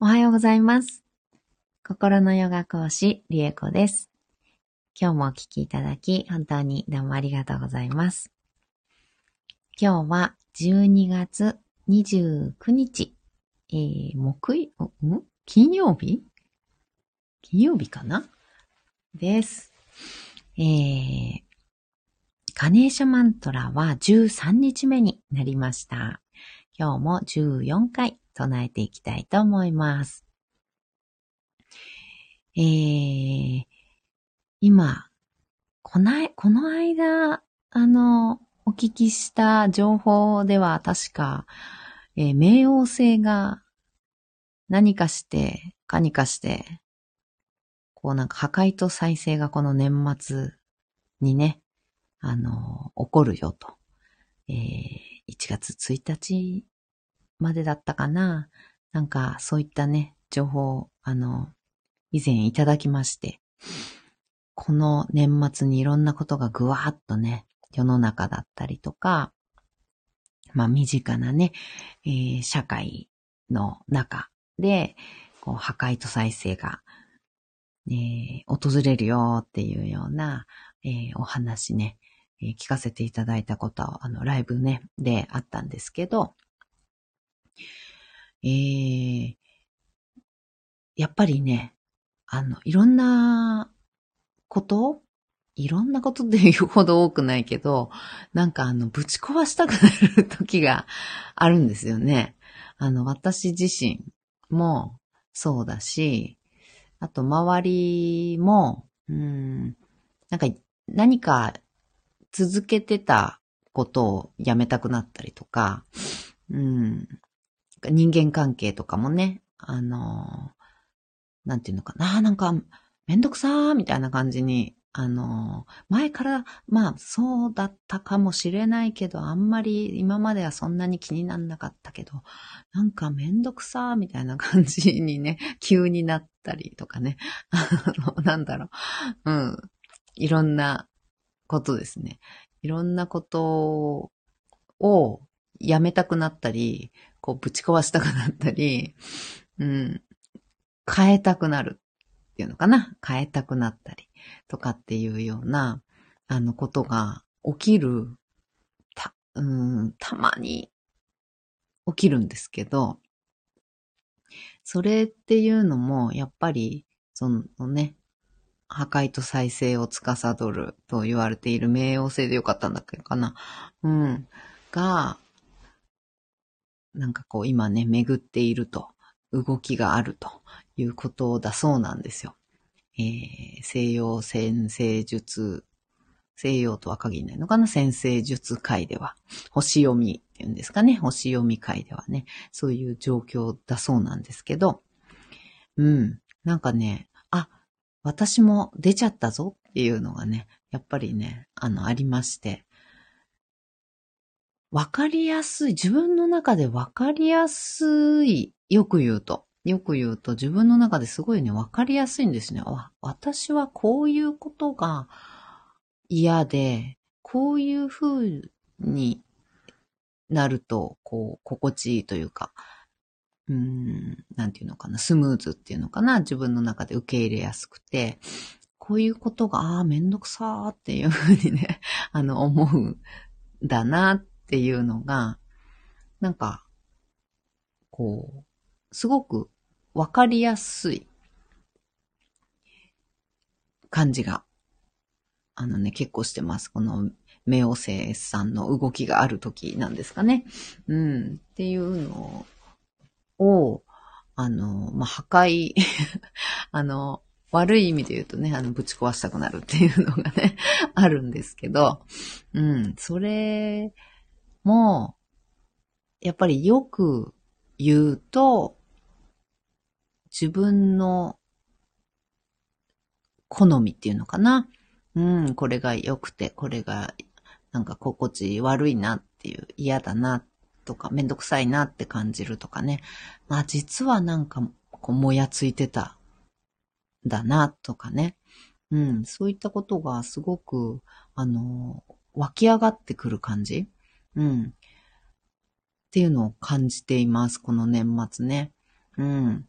おはようございます。心のヨガ講師、リエコです。今日もお聞きいただき、本当にどうもありがとうございます。今日は12月29日、えー、木曜、ん？金曜日？金曜日かな？です。えー、カネーシャマントラは13日目になりました。今日も14回唱えていきたいと思います。えー、今、こない、この間、あの、お聞きした情報では確か、えー冥王星が何かして、かにかして、こうなんか破壊と再生がこの年末にね、あの、起こるよと。えー1月1日までだったかな。なんか、そういったね、情報、あの、以前いただきまして、この年末にいろんなことがぐわーっとね、世の中だったりとか、まあ、身近なね、えー社会の中で、こう、破壊と再生が、えー訪れるよっていうような、えーお話ね、えー聞かせていただいたことは、あの、ライブね、であったんですけど、えー、やっぱりね、あの、いろんなこといろんなことっていうほど多くないけど、なんかあの、ぶち壊したくなる時があるんですよね。あの、私自身もそうだし、あと周りも、うん、なんか何か続けてたことをやめたくなったりとか、うん、人間関係とかもね、あの、なんていうのかな、なんか、めんどくさーみたいな感じに、あの、前から、まあ、そうだったかもしれないけど、あんまり今まではそんなに気になんなかったけど、なんかめんどくさーみたいな感じにね、急になったりとかね、なんだろう、うん、いろんなことですね。いろんなことをやめたくなったり、こうぶち壊したくなったり、うん、変えたくなるっていうのかな変えたくなったりとかっていうような、あのことが起きる、た、うん、たまに起きるんですけど、それっていうのも、やっぱり、そのね、破壊と再生を司ると言われている冥王星でよかったんだっけかな。うん。が、なんかこう今ね、巡っていると、動きがあるということだそうなんですよ。えー、西洋先生術、西洋とは限らないのかな先生術界では。星読みっていうんですかね。星読み界ではね。そういう状況だそうなんですけど、うん。なんかね、あ、私も出ちゃったぞっていうのがね、やっぱりね、あの、ありまして、わかりやすい、自分の中でわかりやすい、よく言うと、よく言うと自分の中ですごいね、わかりやすいんですね。わ私はこういうことが嫌で、こういう風になると、こう、心地いいというか、うん、なんていうのかな、スムーズっていうのかな、自分の中で受け入れやすくて、こういうことが、ああ、めんどくさーっていう風にね、あの、思うんだなっっていうのが、なんか、こう、すごくわかりやすい感じが、あのね、結構してます。この、冥王星さんの動きがある時なんですかね。うん。っていうのを、あの、まあ、破壊、あの、悪い意味で言うとね、あの、ぶち壊したくなるっていうのがね、あるんですけど、うん、それも、やっぱりよく言うと、自分の好みっていうのかな。うん、これが良くて、これがなんか心地悪いなっていう、嫌だなとか、めんどくさいなって感じるとかね。まあ実はなんか、こう、もやついてた、だなとかね。うん、そういったことがすごく、あの、湧き上がってくる感じ。うん。っていうのを感じています、この年末ね。うん。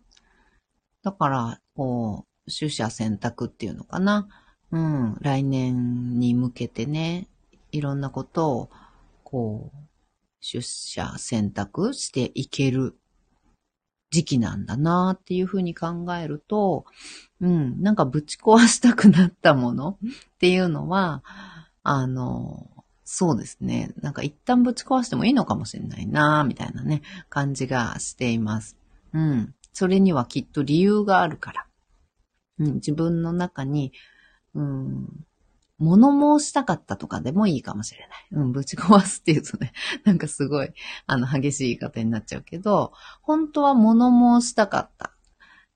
だから、こう、取捨選択っていうのかな。うん、来年に向けてね、いろんなことを、こう、出社選択していける時期なんだなっていうふうに考えると、うん、なんかぶち壊したくなったものっていうのは、あの、そうですね。なんか一旦ぶち壊してもいいのかもしれないなみたいなね、感じがしています。うん。それにはきっと理由があるから。うん、自分の中に、うん、物申したかったとかでもいいかもしれない。うん、ぶち壊すって言うとね、なんかすごい、あの、激しい言い方になっちゃうけど、本当は物申したかった。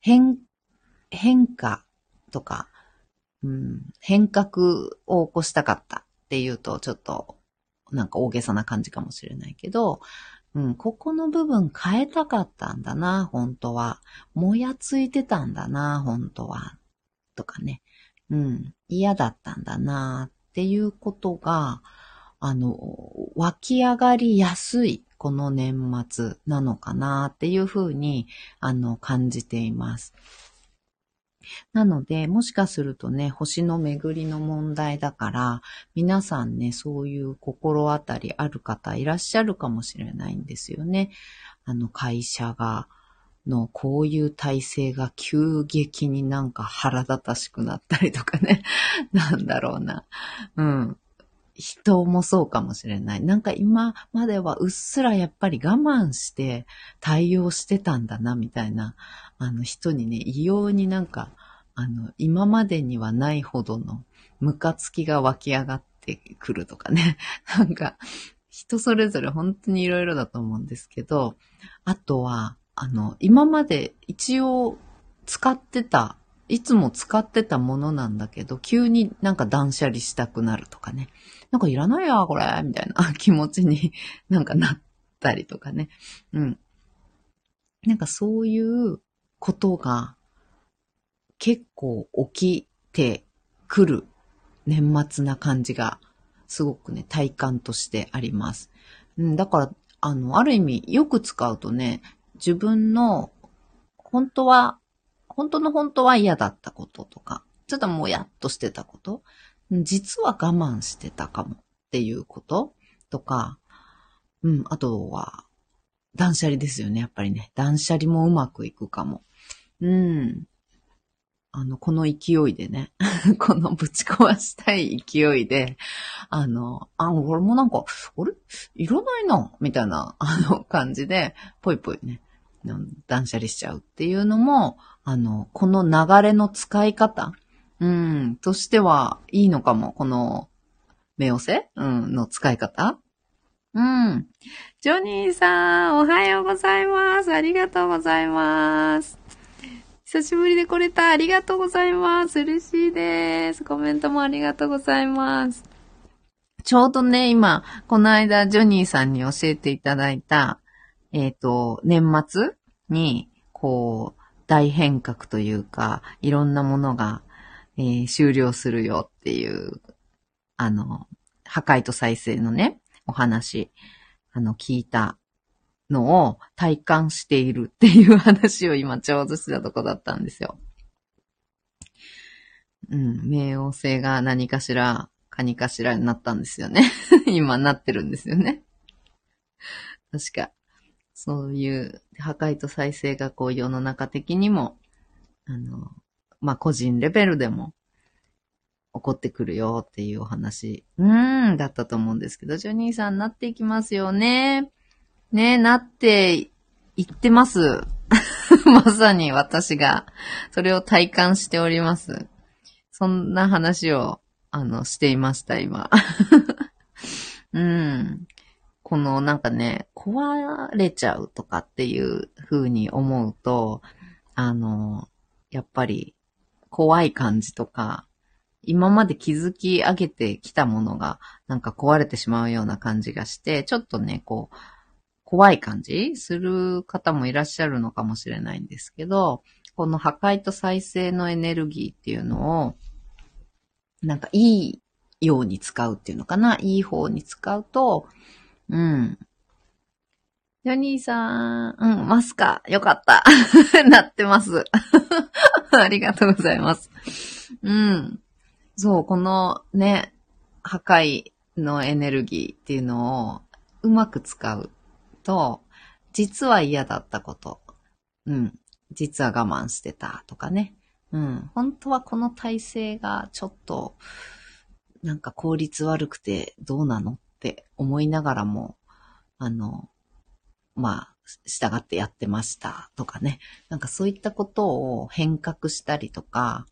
変、変化とか、うん、変革を起こしたかったっていうと、ちょっと、なんか大げさな感じかもしれないけど、うん、ここの部分変えたかったんだな、本当は。もやついてたんだな、本当は。とかね。うん、嫌だったんだなっていうことが、あの、湧き上がりやすいこの年末なのかなっていうふうに、あの、感じています。なので、もしかするとね、星の巡りの問題だから、皆さんね、そういう心当たりある方いらっしゃるかもしれないんですよね。あの、会社が、のこういう体制が急激になんか腹立たしくなったりとかね。なんだろうな。うん。人もそうかもしれない。なんか今まではうっすらやっぱり我慢して対応してたんだな、みたいな、あの人にね、異様になんか、あの、今までにはないほどのムカつきが湧き上がってくるとかね。なんか、人それぞれ本当にいろいろだと思うんですけど、あとは、あの、今まで一応使ってた、いつも使ってたものなんだけど、急になんか断捨離したくなるとかね。なんかいらないや、これ、みたいな 気持ちになんかなったりとかね。うん。なんかそういうことが結構起きてくる年末な感じがすごくね、体感としてあります。うん、だから、あの、ある意味よく使うとね、自分の本当は、本当の本当は嫌だったこととか、ちょっともうやっとしてたこと、実は我慢してたかもっていうこととか、うん、あとは、断捨離ですよね、やっぱりね。断捨離もうまくいくかも。うん。あの、この勢いでね、このぶち壊したい勢いで、あの、あ、俺もなんか、あれ？いらないな、みたいな、あの、感じで、ぽいぽいね、断捨離しちゃうっていうのも、あの、この流れの使い方、うん、としてはいいのかも。この、目寄せうん、の使い方うん。ジョニーさん、おはようございます。ありがとうございます。久しぶりで来れた。ありがとうございます。嬉しいです。コメントもありがとうございます。ちょうどね、今、この間、ジョニーさんに教えていただいた、えっ、ー、と、年末に、こう、大変革というか、いろんなものが、えー、終了するよっていう、あの、破壊と再生のね、お話、あの、聞いたのを体感しているっていう話を今ちょうどしたとこだったんですよ。うん、冥王星が何かしら、何かしらになったんですよね。今なってるんですよね。確か。そういう破壊と再生がこう世の中的にも、あの、まあ、個人レベルでも起こってくるよっていうお話、うーん、だったと思うんですけど、ジョニーさんなっていきますよね。ね、なっていってます。まさに私が、それを体感しております。そんな話を、あの、していました、今。うん。このなんかね、壊れちゃうとかっていう風に思うと、あの、やっぱり怖い感じとか、今まで築き上げてきたものがなんか壊れてしまうような感じがして、ちょっとね、こう、怖い感じする方もいらっしゃるのかもしれないんですけど、この破壊と再生のエネルギーっていうのを、なんかいいように使うっていうのかな、いい方に使うと、うん。ジョニーさん、うん、ますかよかった。なってます。ありがとうございます。うん。そう、このね、破壊のエネルギーっていうのをうまく使うと、実は嫌だったこと、うん、実は我慢してたとかね、うん、本当はこの体制がちょっと、なんか効率悪くてどうなのって思いながらも、あの、まあ、従ってやってましたとかね。なんかそういったことを変革したりとか、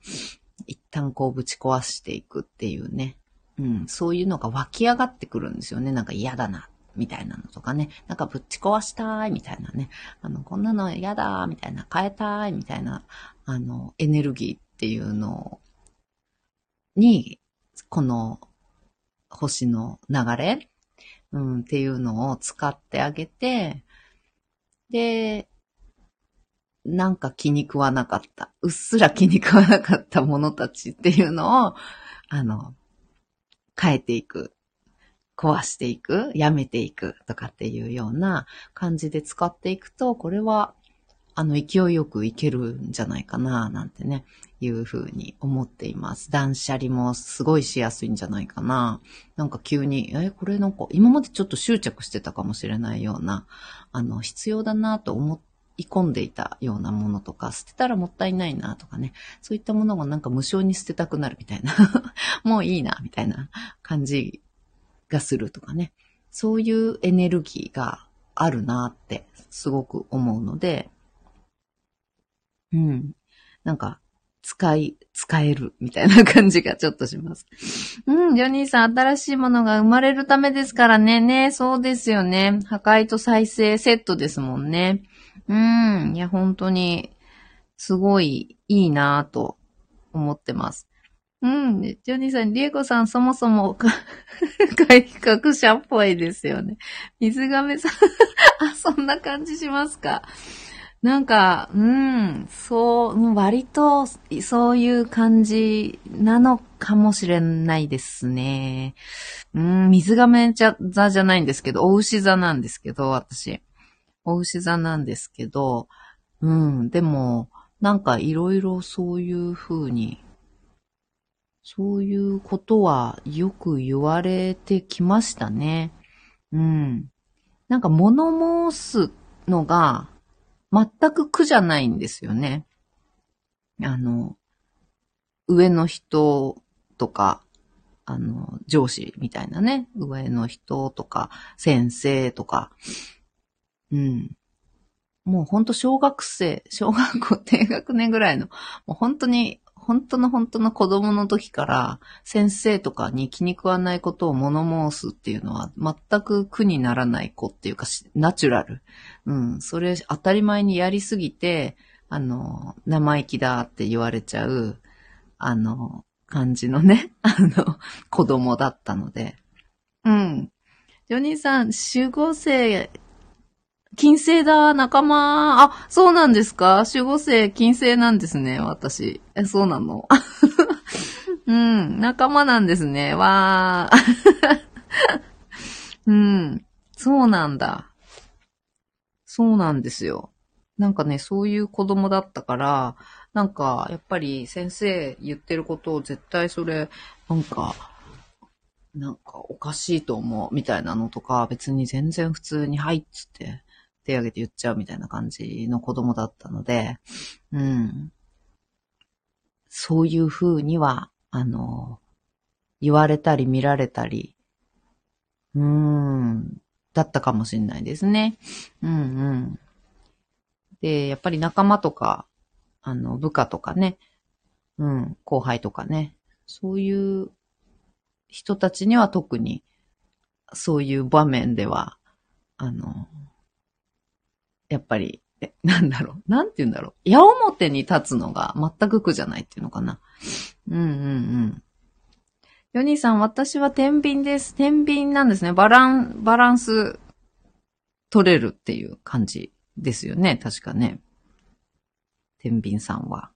一旦こうぶち壊していくっていうね。うん、そういうのが湧き上がってくるんですよね。なんか嫌だな、みたいなのとかね。なんかぶち壊したい、みたいなね。あの、こんなの嫌だ、みたいな、変えたい、みたいな、あの、エネルギーっていうのに、この星の流れ、うん、っていうのを使ってあげて、で、なんか気に食わなかった、うっすら気に食わなかったものたちっていうのを、あの、変えていく、壊していく、やめていく？とかっていうような感じで使っていくと、これは、あの、勢いよくいけるんじゃないかな、なんてね、いうふうに思っています。断捨離もすごいしやすいんじゃないかな。なんか急に、え、これなんか、今までちょっと執着してたかもしれないような、あの、必要だなと思い込んでいたようなものとか、捨てたらもったいないなとかね、そういったものがなんか無償に捨てたくなるみたいな、もういいな、みたいな感じがするとかね、そういうエネルギーがあるなってすごく思うので、うん。なんか、使い、使えるみたいな感じがちょっとします。うん、ジョニーさん、新しいものが生まれるためですからね。ね、そうですよね。破壊と再生セットですもんね。うん、いや、本当に、すごいいいなぁと思ってます。うん、ジョニーさん、リエコさん、そもそも、改革者っぽいですよね。水亀さん あ、そんな感じしますか。なんか、うん、そう、割とそういう感じなのかもしれないですね。うん、水亀座じゃないんですけど、お牛座なんですけど、私。お牛座なんですけど、うん、でも、なんかいろいろそういう風に、そういうことはよく言われてきましたね。うん。なんか物申すのが全く苦じゃないんですよね。あの、上の人とか、あの、上司みたいなね、上の人とか、先生とか、うん。もうほんと小学生、小学校低学年ぐらいの、もう本当に本当の本当の子供の時から先生とかに気に食わないことを物申すっていうのは全く苦にならない子っていうかナチュラル。うん。それ当たり前にやりすぎて、あの、生意気だって言われちゃう、あの、感じのね、あの、子供だったので。うん。ジョニーさん、守護星金星だ、仲間。あ、そうなんですか？守護星金星なんですね、私。え、そうなの？うん、仲間なんですね。わー。うん、そうなんだ。そうなんですよ。なんかね、そういう子供だったから、なんか、やっぱり先生言ってることを絶対それ、なんか、なんかおかしいと思うみたいなのとか、別に全然普通に、はいっつって手挙げて言っちゃうみたいな感じの子供だったので、うん。そういう風には、あの、言われたり見られたり、うーん、だったかもしれないですね。うんうん。で、やっぱり仲間とか、あの、部下とかね、うん、後輩とかね、そういう人たちには特に、そういう場面では、あの、やっぱり、え、なんだろう？なんて言うんだろう？矢面に立つのが全く苦じゃないっていうのかな。うんうんうん。ヨニーさん、私は天秤です。天秤なんですね。バラン、バランス取れるっていう感じですよね。確かね。天秤さんは。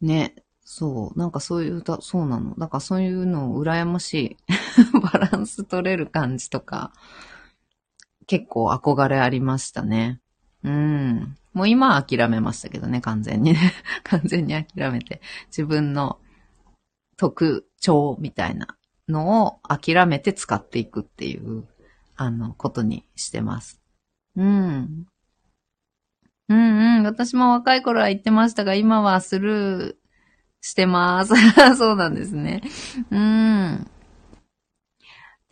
ね。そう。なんかそういう歌、そうなの。なんかそういうのを羨ましい。バランス取れる感じとか。結構憧れありましたね。うん。もう今は諦めましたけどね、完全にね。完全に諦めて。自分の特徴みたいなのを諦めて使っていくっていう、あの、ことにしてます。うん。うんうん。私も若い頃は言ってましたが、今はスルーしてます。そうなんですね。うん。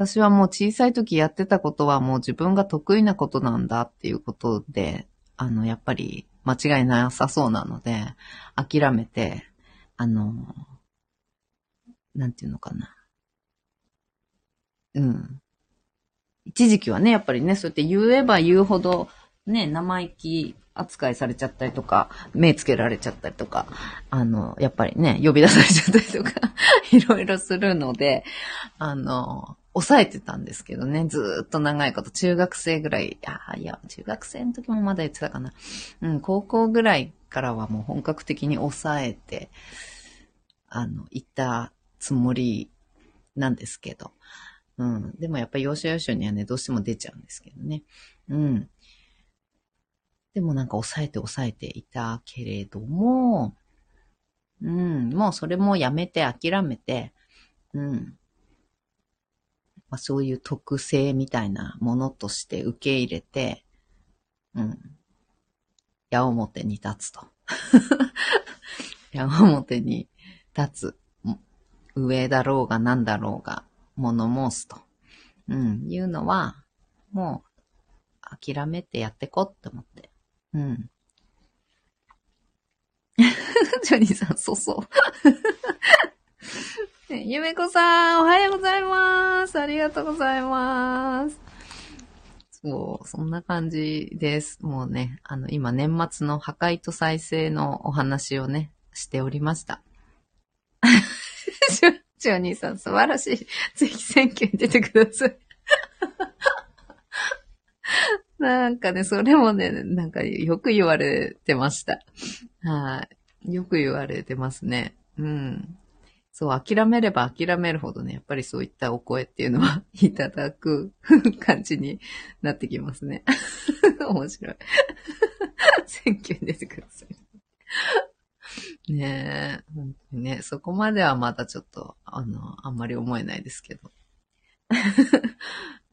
私はもう小さい時やってたことはもう自分が得意なことなんだっていうことで、あの、やっぱり間違いなさそうなので、諦めて、あの、なんていうのかな。うん。一時期はね、やっぱりね、そうやって言えば言うほど、ね、生意気扱いされちゃったりとか、目つけられちゃったりとか、あの、やっぱりね、呼び出されちゃったりとか、いろいろするので、あの、抑えてたんですけどね、ずっと長いこと、中学生ぐらい、あいや、中学生の時もまだ言ってたかな。うん、高校ぐらいからはもう本格的に抑えて、あの、いたつもりなんですけど。うん。でもやっぱり要所要所にはね、どうしても出ちゃうんですけどね。うん。でもなんか抑えて抑えていたけれども、うん、もうそれもやめて諦めて、うん。まあ、そういう特性みたいなものとして受け入れて、うん。矢面に立つと。矢面に立つ。上だろうが何だろうが物申すと。うん。いうのは、もう諦めてやってこって思って。うん。ジョニーさん、そうそう。ゆめこさん、おはようございます。ありがとうございます。そう、そんな感じです。もうね、あの、今年末の破壊と再生のお話をね、しておりました。ジョニーさん、素晴らしい。ぜひ選挙に出てください。なんかね、それもね、なんかよく言われてました。はい。よく言われてますね。うん。そう、諦めれば諦めるほどね、やっぱりそういったお声っていうのは いただく 感じになってきますね。面白い。選挙に出てください。ねえ、本当にね、そこまではまだちょっと、あの、あんまり思えないですけど。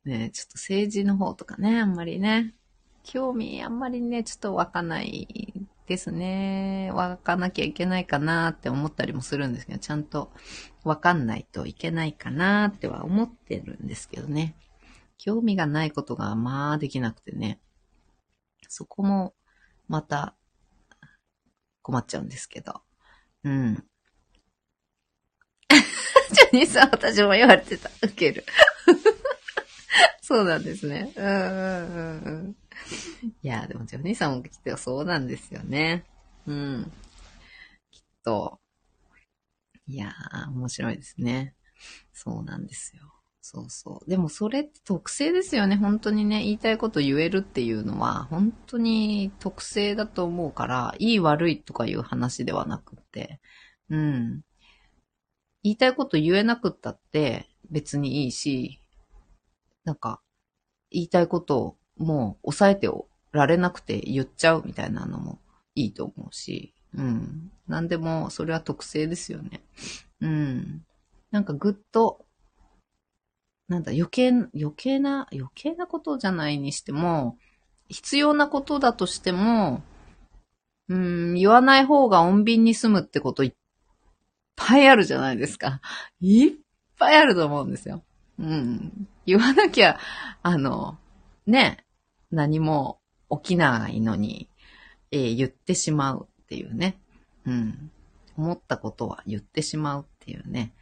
ね、ちょっと政治の方とかね、あんまりね、興味あんまりね、ちょっと湧かないですね。湧かなきゃいけないかなって思ったりもするんですけど、ちゃんとわかんないといけないかなっては思ってるんですけどね。興味がないことがまあできなくてね。そこもまた困っちゃうんですけど。うん。ジョニーさん、私も言われてた。ウケる。そうなんですね。うんうんうんうん。いや、でもジョニーさんもきっとそうなんですよね。うん。きっと。いやー、面白いですね。そうなんですよ。そうそう。でもそれって特性ですよね。本当にね、言いたいこと言えるっていうのは、本当に特性だと思うから、いい悪いとかいう話ではなくって、うん。言いたいこと言えなくったって別にいいし、なんか、言いたいことをもう抑えておられなくて言っちゃうみたいなのもいいと思うし、うん。なんでも、それは特性ですよね。うん。なんかぐっと、なんだ、余計、余計な、余計なことじゃないにしても、必要なことだとしても、うん、言わない方が穏便に済むってこといっぱいあるじゃないですか。いっぱいあると思うんですよ。うん。言わなきゃ、あの、ね、何も起きないのに、えー、言ってしまうっていうね。うん。思ったことは言ってしまうっていうね。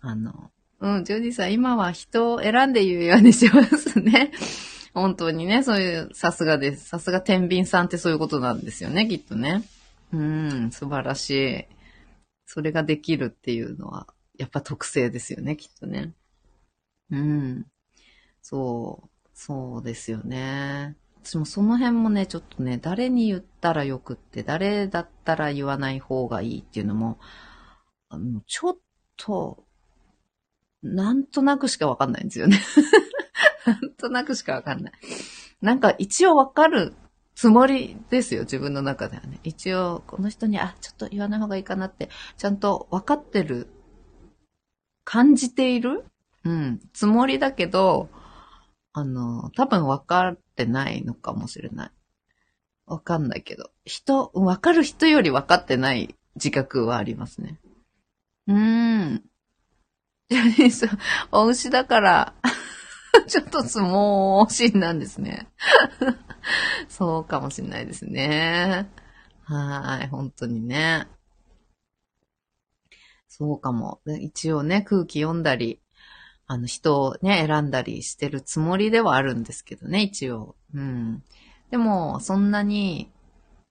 あの、うん、ジョディさん、今は人を選んで言うようにしますね。本当にね、そういう、さすがです。さすが天秤さんってそういうことなんですよね、きっとね。うん、素晴らしい。それができるっていうのは、やっぱ特性ですよね、きっとね。うん。そう。そうですよね。私もその辺もね、ちょっとね、誰に言ったらよくって、誰だったら言わない方がいいっていうのも、あのちょっと、なんとなくしかわかんないんですよね。なんとなくしかわかんない。なんか一応わかるつもりですよ、自分の中ではね。一応、この人に、あ、ちょっと言わない方がいいかなって、ちゃんとわかってる、感じているうん、つもりだけど、あの、多分分かってないのかもしれない。わかんないけど。人、わかる人より分かってない自覚はありますね。うーん。ジャニーさん、お牛だから、ちょっと相撲心なんですね。そうかもしれないですね。はい、本当にね。そうかも。一応ね、空気読んだり、あの、人をね、選んだりしてるつもりではあるんですけどね、一応。うん。でも、そんなに、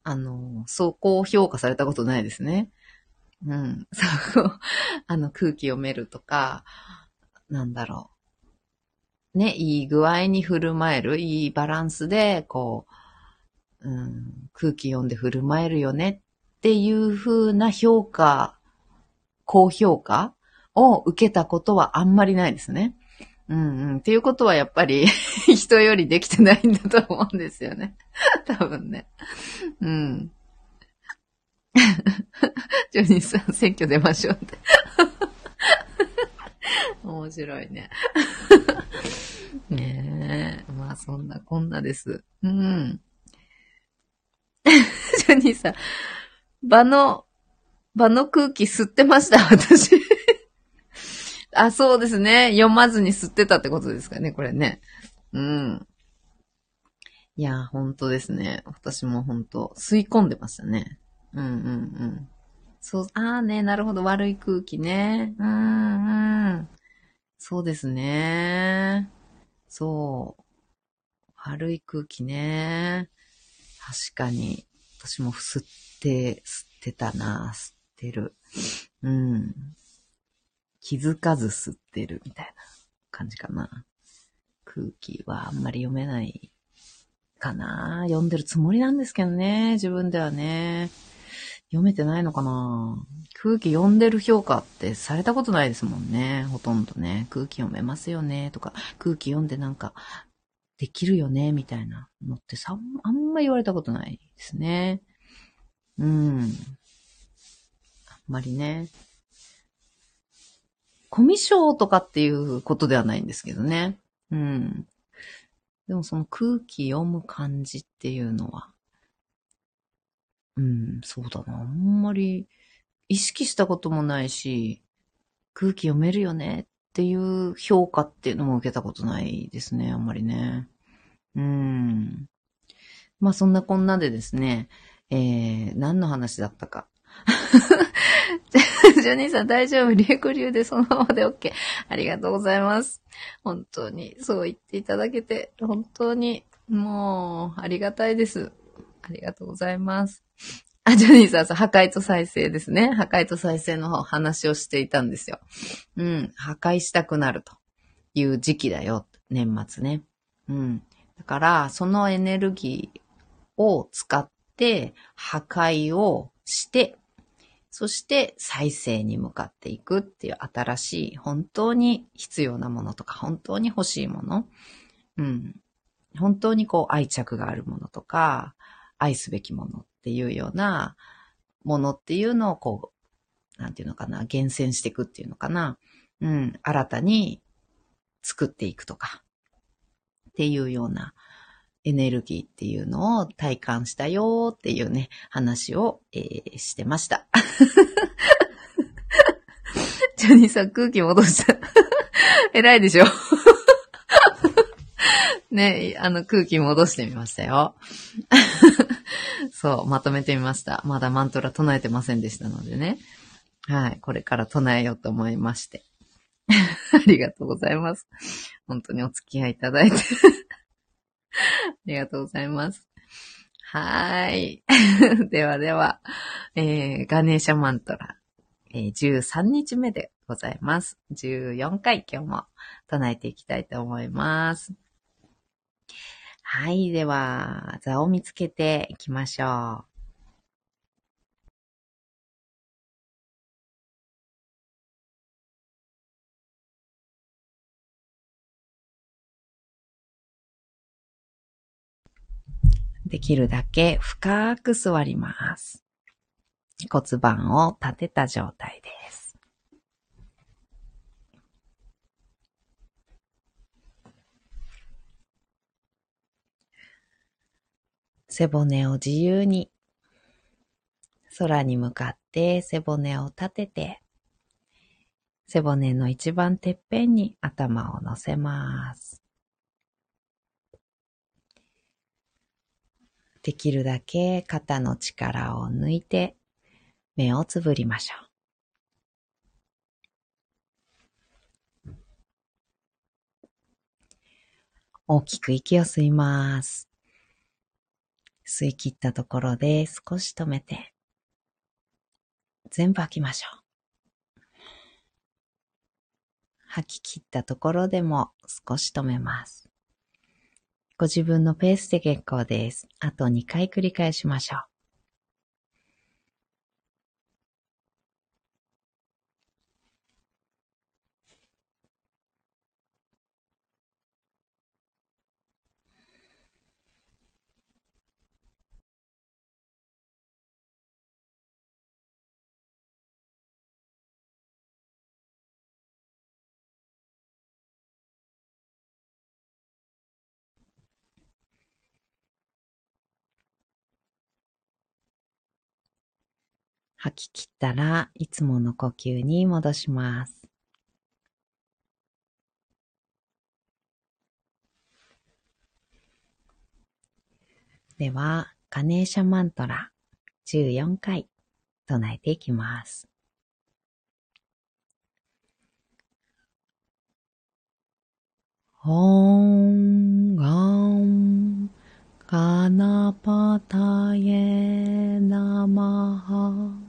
あの、そう高評価されたことないですね。うん。そう、あの、空気読めるとか、なんだろう。ね、いい具合に振る舞える、いいバランスで、こう、うん、空気読んで振る舞えるよねっていう風な評価、高評価を受けたことはあんまりないですね。うんうん。っていうことはやっぱり 人よりできてないんだと思うんですよね。多分ね。うん。ジョニーさん、選挙出ましょうって面白いね。ねえ。まあそんなこんなです。うん。ジョニーさん、場の、場の空気吸ってました、私。あ、そうですね。読まずに吸ってたってことですかね、これね。うん。いや、本当ですね。私も本当吸い込んでましたね。うんうんうん。そう、ああね、なるほど、悪い空気ね。うんうん。そうですね。そう。悪い空気ね。確かに。私も吸って、吸ってたな、吸ってる。うん。気づかず吸ってるみたいな感じかな。空気はあんまり読めないかな。読んでるつもりなんですけどね、自分ではね。読めてないのかな空気読んでる評価ってされたことないですもんね。ほとんどね。空気読めますよね。とか、空気読んでなんか、できるよね。みたいなのってさ、あんま言われたことないですね。うん。あんまりね。コミュ障とかっていうことではないんですけどね。うん。でもその空気読む感じっていうのは、うん、そうだな。あんまり意識したこともないし、空気読めるよねっていう評価っていうのも受けたことないですね。あんまりね。うん。まあそんなこんなでですね、えー、何の話だったか。ジョニーさん大丈夫？リエク流でそのままで OK。ありがとうございます。本当に、そう言っていただけて、本当に、もう、ありがたいです。ありがとうございます。あ、ジョニーさん、そう破壊と再生ですね。破壊と再生の方話をしていたんですよ。うん。破壊したくなるという時期だよ。年末ね。うん。だから、そのエネルギーを使って、破壊をして、そして再生に向かっていくっていう新しい本当に必要なものとか本当に欲しいもの、うん、本当にこう愛着があるものとか愛すべきものっていうようなものっていうのをこう、なんていうのかな、厳選していくっていうのかな、うん、新たに作っていくとか。っていうようなエネルギーっていうのを体感したよっていうね、話を、えー、してました。ジョニーさん空気戻した。偉いでしょ ね、あの空気戻してみましたよ。そう、まとめてみました。まだマントラ唱えてませんでしたのでね。はい、これから唱えようと思いまして。ありがとうございます。本当にお付き合いいただいて ありがとうございます。はーい。ではでは、えー、ガネーシャマントラ、えー、13日目でございます。14回今日も唱えていきたいと思います。はい。では、座を見つけていきましょう。できるだけ深く座ります。骨盤を立てた状態です。背骨を自由に空に向かって背骨を立てて背骨の一番てっぺんに頭を乗せます。できるだけ肩の力を抜いて目をつぶりましょう。大きく息を吸います。吸い切ったところで少し止めて、全部吐きましょう。吐き切ったところでも少し止めます。ご自分のペースで結構です。あと2回繰り返しましょう。吐き切ったらいつもの呼吸に戻します。では、カネーシャマントラ14回唱えていきます。オンガンガナパタエナマハ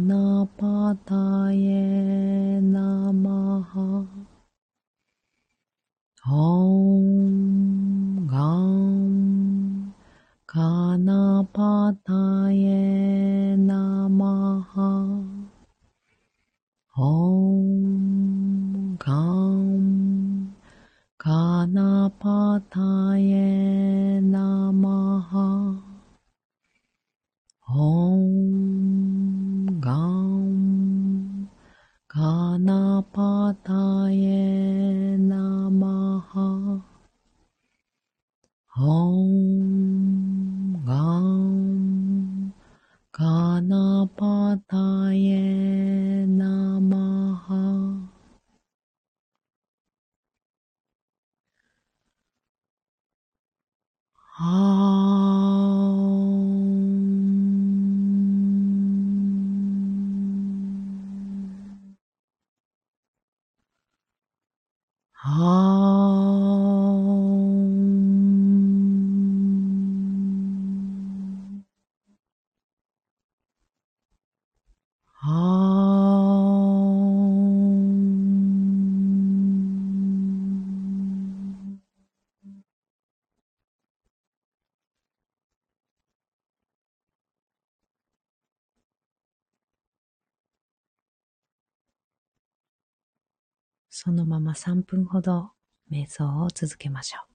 ナパタエそのまま3分ほど瞑想を続けましょう。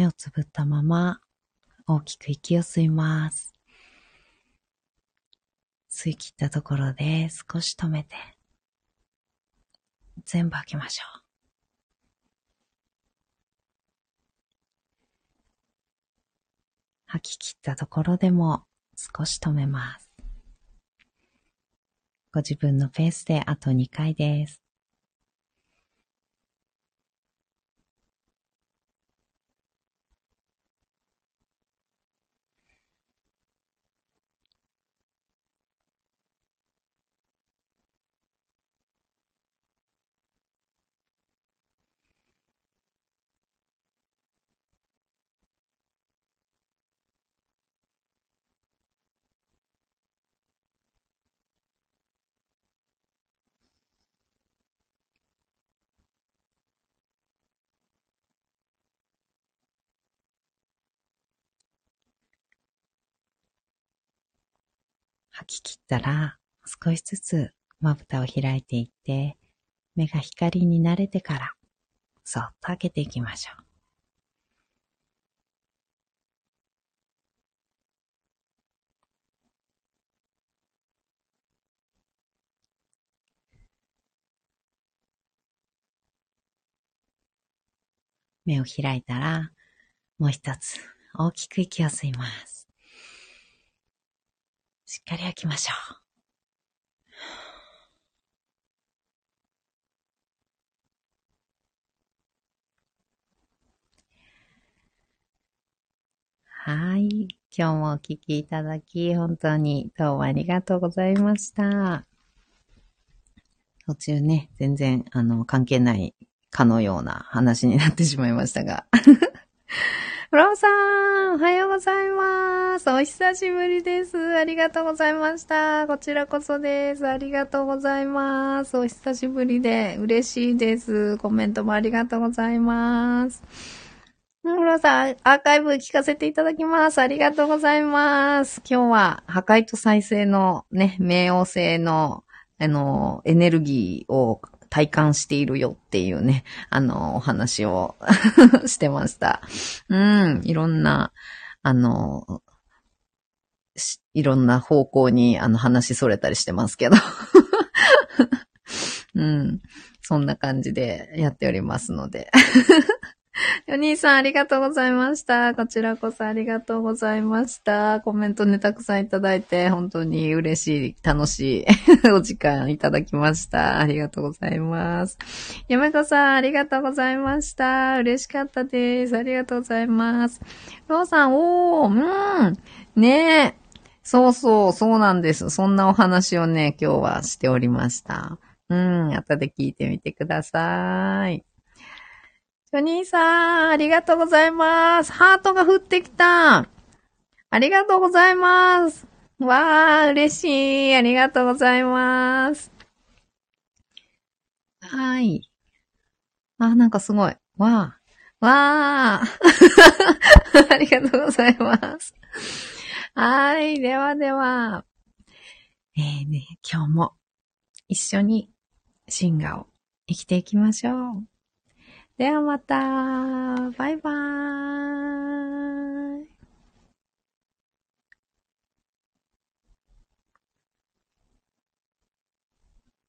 目をつぶったまま大きく息を吸います。吸い切ったところで少し止めて全部吐きましょう。吐き切ったところでも少し止めます。ご自分のペースであと2回です。吐き切ったら少しずつまぶたを開いていって、目が光に慣れてから、そっと開けていきましょう。目を開いたら、もう一つ大きく息を吸います。しっかり吐きましょう。はい。今日もお聞きいただき、本当にどうもありがとうございました。途中ね、全然、あの、関係ないかのような話になってしまいましたが。フローさん、おはようございます。お久しぶりです。ありがとうございました。こちらこそです。ありがとうございます。お久しぶりで嬉しいです。コメントもありがとうございます。フローさん、アーカイブ聞かせていただきます。ありがとうございます。今日は破壊と再生のね、冥王星の、あの、エネルギーを体感しているよっていうね、あの、お話を してました。うん、いろんな、あの、いろんな方向にあの話それたりしてますけど。うん。そんな感じでやっておりますので。お兄さんありがとうございました。こちらこそありがとうございました。コメントね、たくさんいただいて、本当に嬉しい、楽しい お時間いただきました。ありがとうございます。めこさん、ありがとうございました。嬉しかったです。ありがとうございます。ローさん、おー、うん、ねえ。そうそう、そうなんです。そんなお話をね、今日はしておりました。うん、後で聞いてみてください。ジョニーさん、ありがとうございます。ハートが降ってきた。ありがとうございます。わー、嬉しい。ありがとうございます。はい。あ、なんかすごい。わー。わー。ありがとうございます。はい。ではでは。えーね、今日も一緒にシンガーを生きていきましょう。ではまた。バイバーイ。